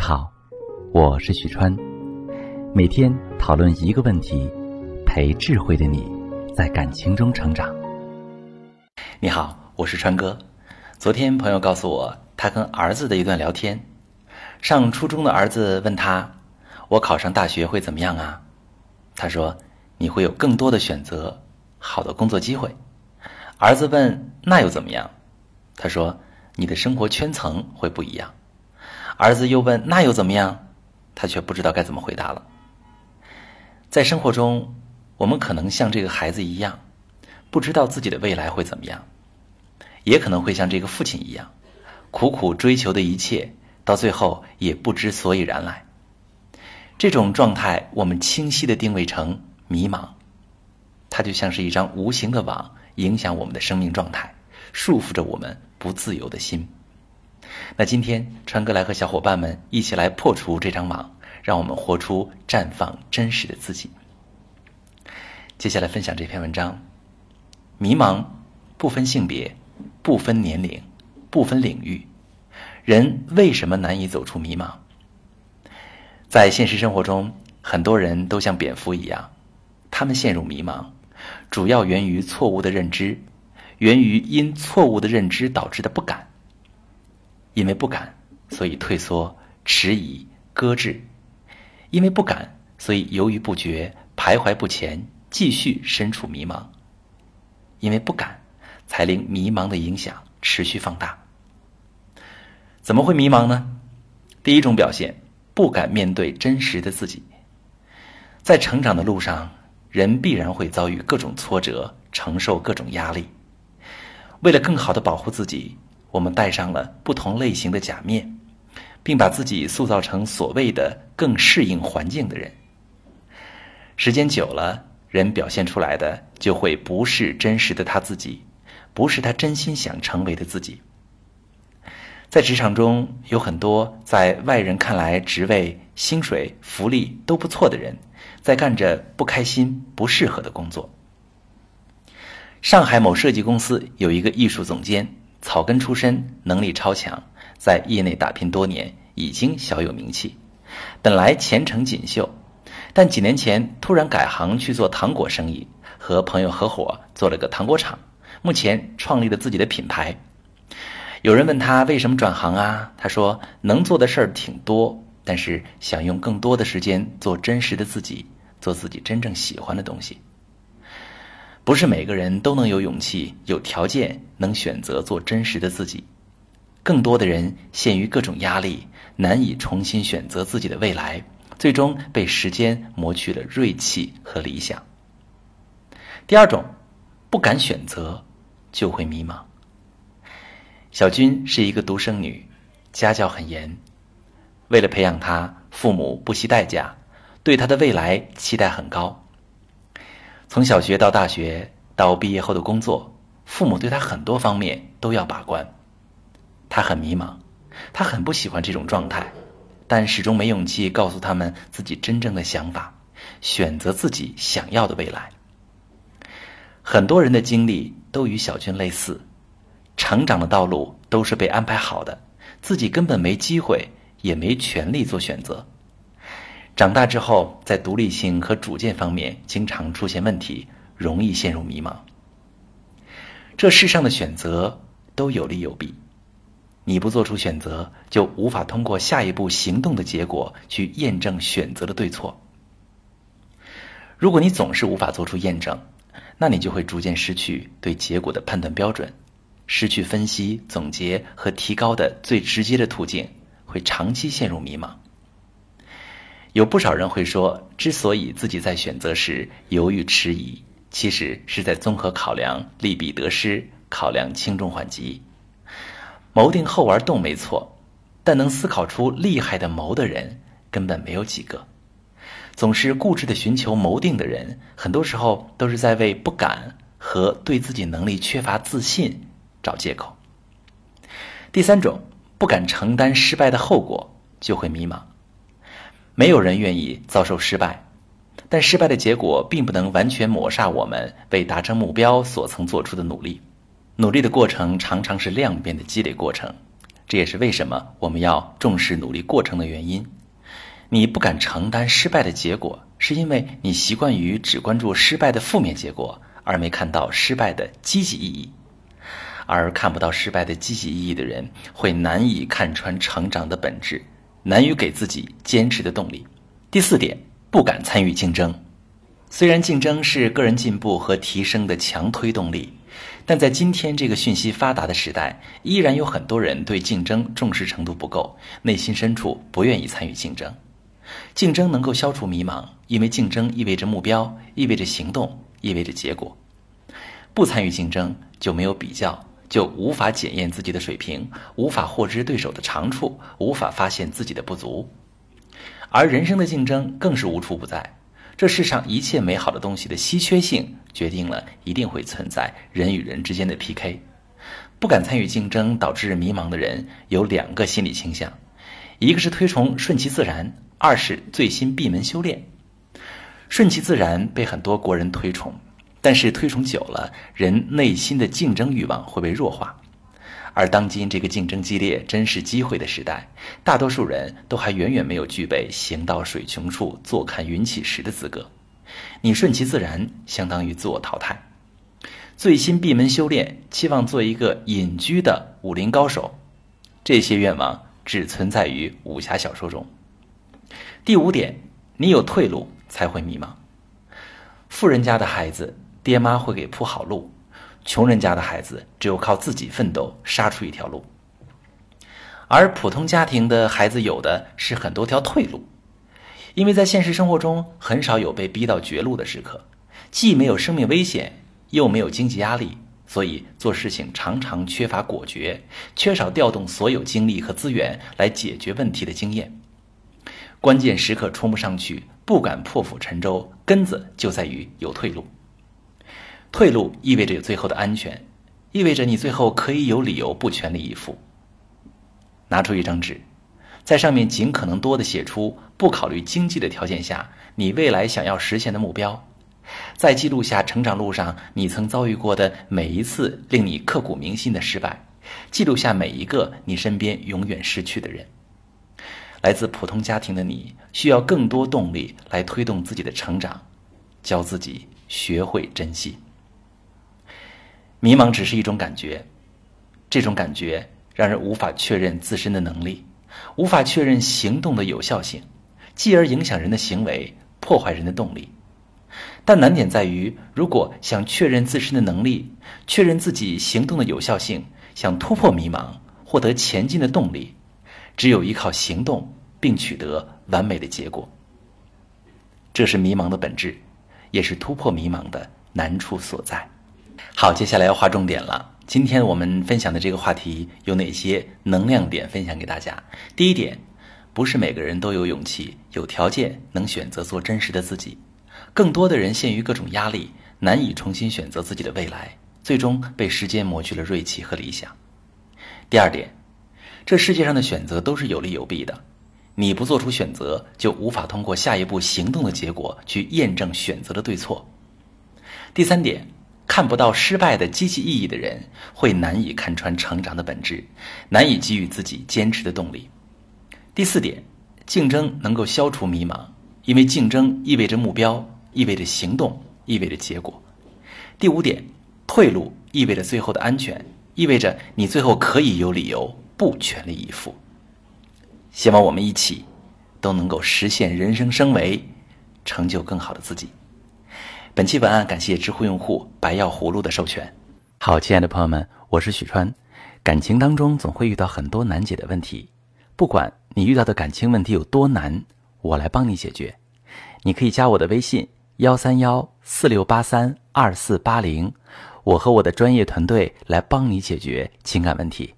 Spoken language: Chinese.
好，我是许川，每天讨论一个问题，陪智慧的你在感情中成长。你好，我是川哥。昨天朋友告诉我，他跟儿子的一段聊天。上初中的儿子问他：“我考上大学会怎么样啊？”他说：“你会有更多的选择，好的工作机会。”儿子问：“那又怎么样？”他说：“你的生活圈层会不一样。”儿子又问：“那又怎么样？”他却不知道该怎么回答了。在生活中，我们可能像这个孩子一样，不知道自己的未来会怎么样，也可能会像这个父亲一样，苦苦追求的一切，到最后也不知所以然来。这种状态，我们清晰的定位成迷茫，它就像是一张无形的网，影响我们的生命状态，束缚着我们不自由的心。那今天川哥来和小伙伴们一起来破除这张网，让我们活出绽放真实的自己。接下来分享这篇文章：迷茫不分性别，不分年龄，不分领域，人为什么难以走出迷茫？在现实生活中，很多人都像蝙蝠一样，他们陷入迷茫，主要源于错误的认知，源于因错误的认知导致的不敢。因为不敢，所以退缩、迟疑、搁置；因为不敢，所以犹豫不决、徘徊不前，继续身处迷茫。因为不敢，才令迷茫的影响持续放大。怎么会迷茫呢？第一种表现，不敢面对真实的自己。在成长的路上，人必然会遭遇各种挫折，承受各种压力。为了更好的保护自己。我们戴上了不同类型的假面，并把自己塑造成所谓的更适应环境的人。时间久了，人表现出来的就会不是真实的他自己，不是他真心想成为的自己。在职场中，有很多在外人看来职位、薪水、福利都不错的人，在干着不开心、不适合的工作。上海某设计公司有一个艺术总监。草根出身，能力超强，在业内打拼多年，已经小有名气。本来前程锦绣，但几年前突然改行去做糖果生意，和朋友合伙做了个糖果厂，目前创立了自己的品牌。有人问他为什么转行啊？他说能做的事儿挺多，但是想用更多的时间做真实的自己，做自己真正喜欢的东西。不是每个人都能有勇气、有条件能选择做真实的自己，更多的人陷于各种压力，难以重新选择自己的未来，最终被时间磨去了锐气和理想。第二种，不敢选择，就会迷茫。小军是一个独生女，家教很严，为了培养她，父母不惜代价，对她的未来期待很高。从小学到大学到毕业后的工作，父母对他很多方面都要把关，他很迷茫，他很不喜欢这种状态，但始终没勇气告诉他们自己真正的想法，选择自己想要的未来。很多人的经历都与小军类似，成长的道路都是被安排好的，自己根本没机会，也没权利做选择。长大之后，在独立性和主见方面经常出现问题，容易陷入迷茫。这世上的选择都有利有弊，你不做出选择，就无法通过下一步行动的结果去验证选择的对错。如果你总是无法做出验证，那你就会逐渐失去对结果的判断标准，失去分析、总结和提高的最直接的途径，会长期陷入迷茫。有不少人会说，之所以自己在选择时犹豫迟疑，其实是在综合考量利弊得失，考量轻重缓急。谋定后玩动没错，但能思考出厉害的谋的人根本没有几个。总是固执的寻求谋定的人，很多时候都是在为不敢和对自己能力缺乏自信找借口。第三种，不敢承担失败的后果，就会迷茫。没有人愿意遭受失败，但失败的结果并不能完全抹杀我们为达成目标所曾做出的努力。努力的过程常常是量变的积累过程，这也是为什么我们要重视努力过程的原因。你不敢承担失败的结果，是因为你习惯于只关注失败的负面结果，而没看到失败的积极意义。而看不到失败的积极意义的人，会难以看穿成长的本质，难于给自己坚持的动力。第四点，不敢参与竞争。虽然竞争是个人进步和提升的强推动力，但在今天这个讯息发达的时代，依然有很多人对竞争重视程度不够，内心深处不愿意参与竞争。竞争能够消除迷茫，因为竞争意味着目标，意味着行动，意味着结果。不参与竞争就没有比较。就无法检验自己的水平，无法获知对手的长处，无法发现自己的不足，而人生的竞争更是无处不在。这世上一切美好的东西的稀缺性，决定了一定会存在人与人之间的 PK。不敢参与竞争导致迷茫的人有两个心理倾向：一个是推崇顺其自然，二是醉心闭门修炼。顺其自然被很多国人推崇。但是推崇久了，人内心的竞争欲望会被弱化，而当今这个竞争激烈、珍视机会的时代，大多数人都还远远没有具备“行到水穷处，坐看云起时”的资格。你顺其自然，相当于自我淘汰；醉心闭门修炼，期望做一个隐居的武林高手，这些愿望只存在于武侠小说中。第五点，你有退路才会迷茫。富人家的孩子。爹妈会给铺好路，穷人家的孩子只有靠自己奋斗，杀出一条路。而普通家庭的孩子有的是很多条退路，因为在现实生活中很少有被逼到绝路的时刻，既没有生命危险，又没有经济压力，所以做事情常常缺乏果决，缺少调动所有精力和资源来解决问题的经验。关键时刻冲不上去，不敢破釜沉舟，根子就在于有退路。退路意味着有最后的安全，意味着你最后可以有理由不全力以赴。拿出一张纸，在上面尽可能多的写出不考虑经济的条件下你未来想要实现的目标，再记录下成长路上你曾遭遇过的每一次令你刻骨铭心的失败，记录下每一个你身边永远失去的人。来自普通家庭的你，需要更多动力来推动自己的成长，教自己学会珍惜。迷茫只是一种感觉，这种感觉让人无法确认自身的能力，无法确认行动的有效性，继而影响人的行为，破坏人的动力。但难点在于，如果想确认自身的能力，确认自己行动的有效性，想突破迷茫，获得前进的动力，只有依靠行动，并取得完美的结果。这是迷茫的本质，也是突破迷茫的难处所在。好，接下来要划重点了。今天我们分享的这个话题有哪些能量点分享给大家？第一点，不是每个人都有勇气、有条件能选择做真实的自己，更多的人陷于各种压力，难以重新选择自己的未来，最终被时间磨去了锐气和理想。第二点，这世界上的选择都是有利有弊的，你不做出选择，就无法通过下一步行动的结果去验证选择的对错。第三点。看不到失败的积极意义的人，会难以看穿成长的本质，难以给予自己坚持的动力。第四点，竞争能够消除迷茫，因为竞争意味着目标，意味着行动，意味着结果。第五点，退路意味着最后的安全，意味着你最后可以有理由不全力以赴。希望我们一起都能够实现人生升维，成就更好的自己。本期文案感谢知乎用户白药葫芦的授权。好，亲爱的朋友们，我是许川。感情当中总会遇到很多难解的问题，不管你遇到的感情问题有多难，我来帮你解决。你可以加我的微信幺三幺四六八三二四八零，我和我的专业团队来帮你解决情感问题。